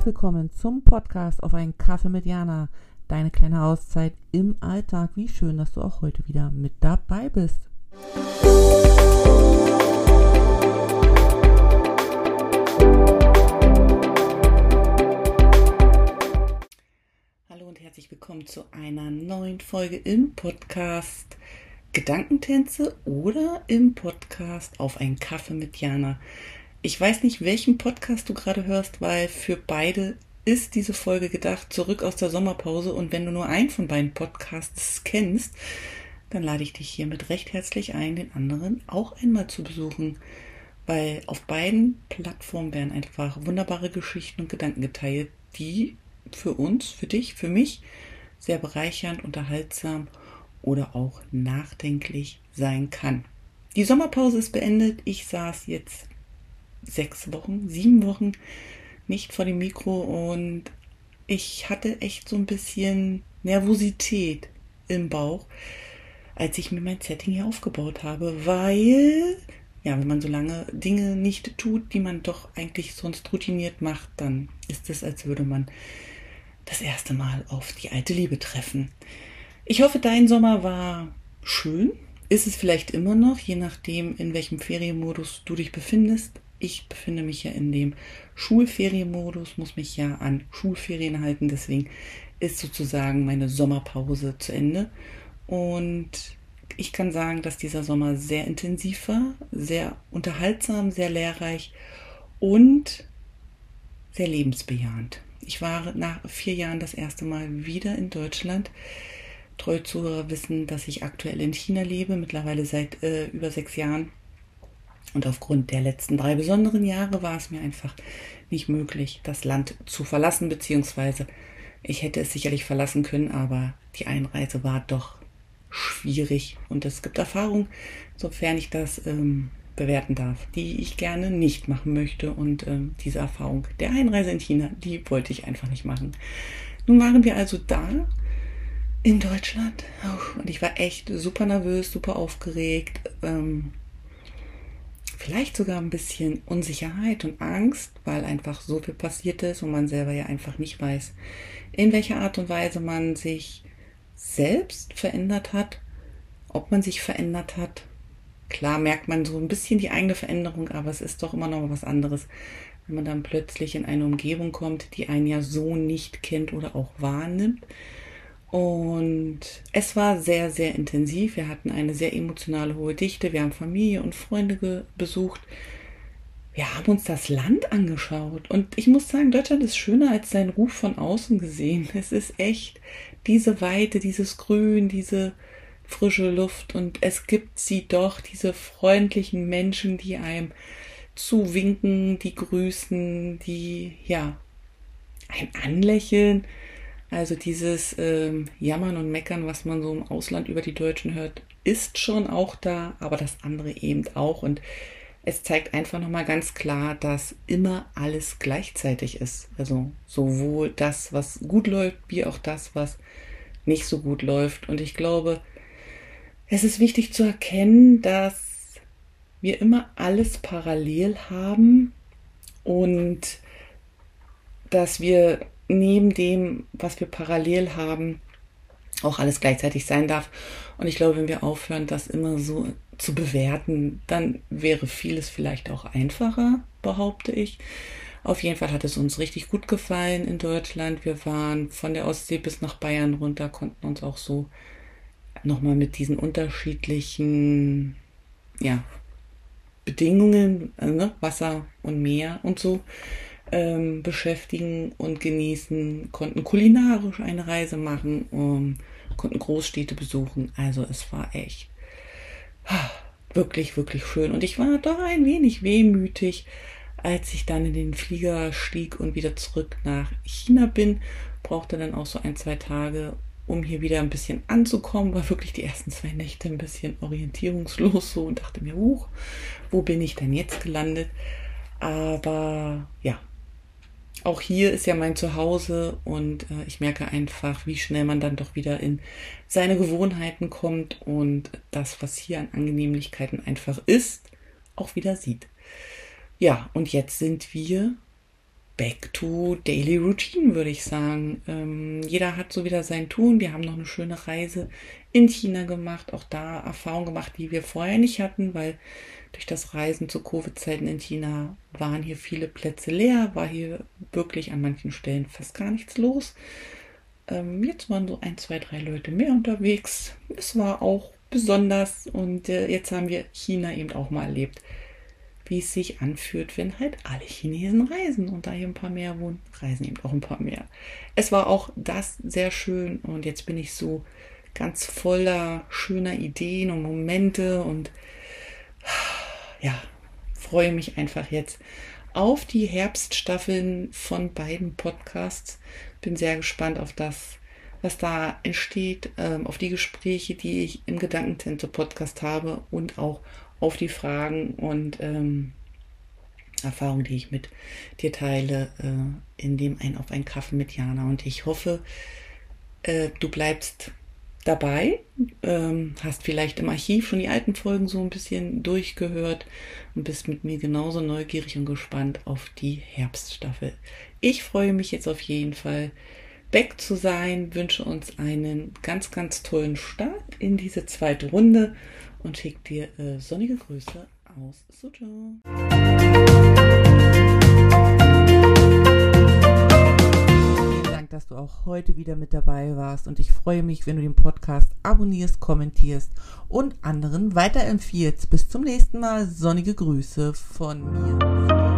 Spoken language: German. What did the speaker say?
Herzlich willkommen zum Podcast auf einen Kaffee mit Jana. Deine kleine Auszeit im Alltag. Wie schön, dass du auch heute wieder mit dabei bist. Hallo und herzlich willkommen zu einer neuen Folge im Podcast Gedankentänze oder im Podcast auf einen Kaffee mit Jana. Ich weiß nicht, welchen Podcast du gerade hörst, weil für beide ist diese Folge gedacht, zurück aus der Sommerpause. Und wenn du nur einen von beiden Podcasts kennst, dann lade ich dich hiermit recht herzlich ein, den anderen auch einmal zu besuchen. Weil auf beiden Plattformen werden einfach wunderbare Geschichten und Gedanken geteilt, die für uns, für dich, für mich sehr bereichernd, unterhaltsam oder auch nachdenklich sein kann. Die Sommerpause ist beendet. Ich saß jetzt sechs Wochen, sieben Wochen nicht vor dem Mikro und ich hatte echt so ein bisschen Nervosität im Bauch, als ich mir mein Setting hier aufgebaut habe, weil, ja, wenn man so lange Dinge nicht tut, die man doch eigentlich sonst routiniert macht, dann ist es, als würde man das erste Mal auf die alte Liebe treffen. Ich hoffe, dein Sommer war schön. Ist es vielleicht immer noch, je nachdem, in welchem Ferienmodus du dich befindest. Ich befinde mich ja in dem Schulferienmodus, muss mich ja an Schulferien halten, deswegen ist sozusagen meine Sommerpause zu Ende. Und ich kann sagen, dass dieser Sommer sehr intensiv war, sehr unterhaltsam, sehr lehrreich und sehr lebensbejahend. Ich war nach vier Jahren das erste Mal wieder in Deutschland. Treue Zuhörer wissen, dass ich aktuell in China lebe, mittlerweile seit äh, über sechs Jahren. Und aufgrund der letzten drei besonderen Jahre war es mir einfach nicht möglich, das Land zu verlassen, beziehungsweise ich hätte es sicherlich verlassen können, aber die Einreise war doch schwierig. Und es gibt Erfahrungen, sofern ich das ähm, bewerten darf, die ich gerne nicht machen möchte. Und ähm, diese Erfahrung der Einreise in China, die wollte ich einfach nicht machen. Nun waren wir also da in Deutschland und ich war echt super nervös, super aufgeregt. Ähm, vielleicht sogar ein bisschen Unsicherheit und Angst, weil einfach so viel passiert ist und man selber ja einfach nicht weiß, in welcher Art und Weise man sich selbst verändert hat, ob man sich verändert hat. Klar merkt man so ein bisschen die eigene Veränderung, aber es ist doch immer noch was anderes, wenn man dann plötzlich in eine Umgebung kommt, die einen ja so nicht kennt oder auch wahrnimmt. Und es war sehr, sehr intensiv. Wir hatten eine sehr emotionale hohe Dichte. Wir haben Familie und Freunde besucht. Wir haben uns das Land angeschaut. Und ich muss sagen, Deutschland ist schöner als sein Ruf von außen gesehen. Es ist echt diese Weite, dieses Grün, diese frische Luft. Und es gibt sie doch, diese freundlichen Menschen, die einem zuwinken, die grüßen, die, ja, ein anlächeln also dieses ähm, Jammern und Meckern, was man so im Ausland über die Deutschen hört, ist schon auch da, aber das andere eben auch. Und es zeigt einfach nochmal ganz klar, dass immer alles gleichzeitig ist. Also sowohl das, was gut läuft, wie auch das, was nicht so gut läuft. Und ich glaube, es ist wichtig zu erkennen, dass wir immer alles parallel haben und dass wir neben dem, was wir parallel haben, auch alles gleichzeitig sein darf. Und ich glaube, wenn wir aufhören, das immer so zu bewerten, dann wäre vieles vielleicht auch einfacher, behaupte ich. Auf jeden Fall hat es uns richtig gut gefallen in Deutschland. Wir waren von der Ostsee bis nach Bayern runter, konnten uns auch so nochmal mit diesen unterschiedlichen, ja, Bedingungen, ne, Wasser und Meer und so ähm, beschäftigen und genießen, konnten kulinarisch eine Reise machen, um, konnten Großstädte besuchen. Also es war echt ah, wirklich, wirklich schön. Und ich war doch ein wenig wehmütig, als ich dann in den Flieger stieg und wieder zurück nach China bin. Brauchte dann auch so ein, zwei Tage, um hier wieder ein bisschen anzukommen. War wirklich die ersten zwei Nächte ein bisschen orientierungslos so und dachte mir, huch, wo bin ich denn jetzt gelandet? Aber ja, auch hier ist ja mein Zuhause und äh, ich merke einfach, wie schnell man dann doch wieder in seine Gewohnheiten kommt und das, was hier an back to daily routine, würde ich sagen. Ähm, jeder hat so wieder sein Tun. Wir haben noch eine schöne Reise in China gemacht, auch da Erfahrungen gemacht, die wir vorher nicht hatten, weil durch das Reisen zu Covid-Zeiten in China waren hier viele Plätze leer, war hier wirklich an manchen Stellen fast gar nichts los. Ähm, jetzt waren so ein, zwei, drei Leute mehr unterwegs. Es war auch besonders und äh, jetzt haben wir China eben auch mal erlebt wie es sich anfühlt, wenn halt alle Chinesen reisen und da hier ein paar mehr wohnen, reisen eben auch ein paar mehr. Es war auch das sehr schön und jetzt bin ich so ganz voller schöner Ideen und Momente und ja, freue mich einfach jetzt auf die Herbststaffeln von beiden Podcasts. Bin sehr gespannt auf das, was da entsteht, ähm, auf die Gespräche, die ich im Gedankentente Podcast habe und auch auf die Fragen und ähm, Erfahrungen, die ich mit dir teile, äh, in dem ein auf einen Kaffee mit Jana. Und ich hoffe, äh, du bleibst dabei, ähm, hast vielleicht im Archiv schon die alten Folgen so ein bisschen durchgehört und bist mit mir genauso neugierig und gespannt auf die Herbststaffel. Ich freue mich jetzt auf jeden Fall, back zu sein, wünsche uns einen ganz, ganz tollen Start in diese zweite Runde und schicke dir äh, sonnige Grüße aus Suzhou. Vielen Dank, dass du auch heute wieder mit dabei warst und ich freue mich, wenn du den Podcast abonnierst, kommentierst und anderen weiterempfiehlst. Bis zum nächsten Mal. Sonnige Grüße von mir.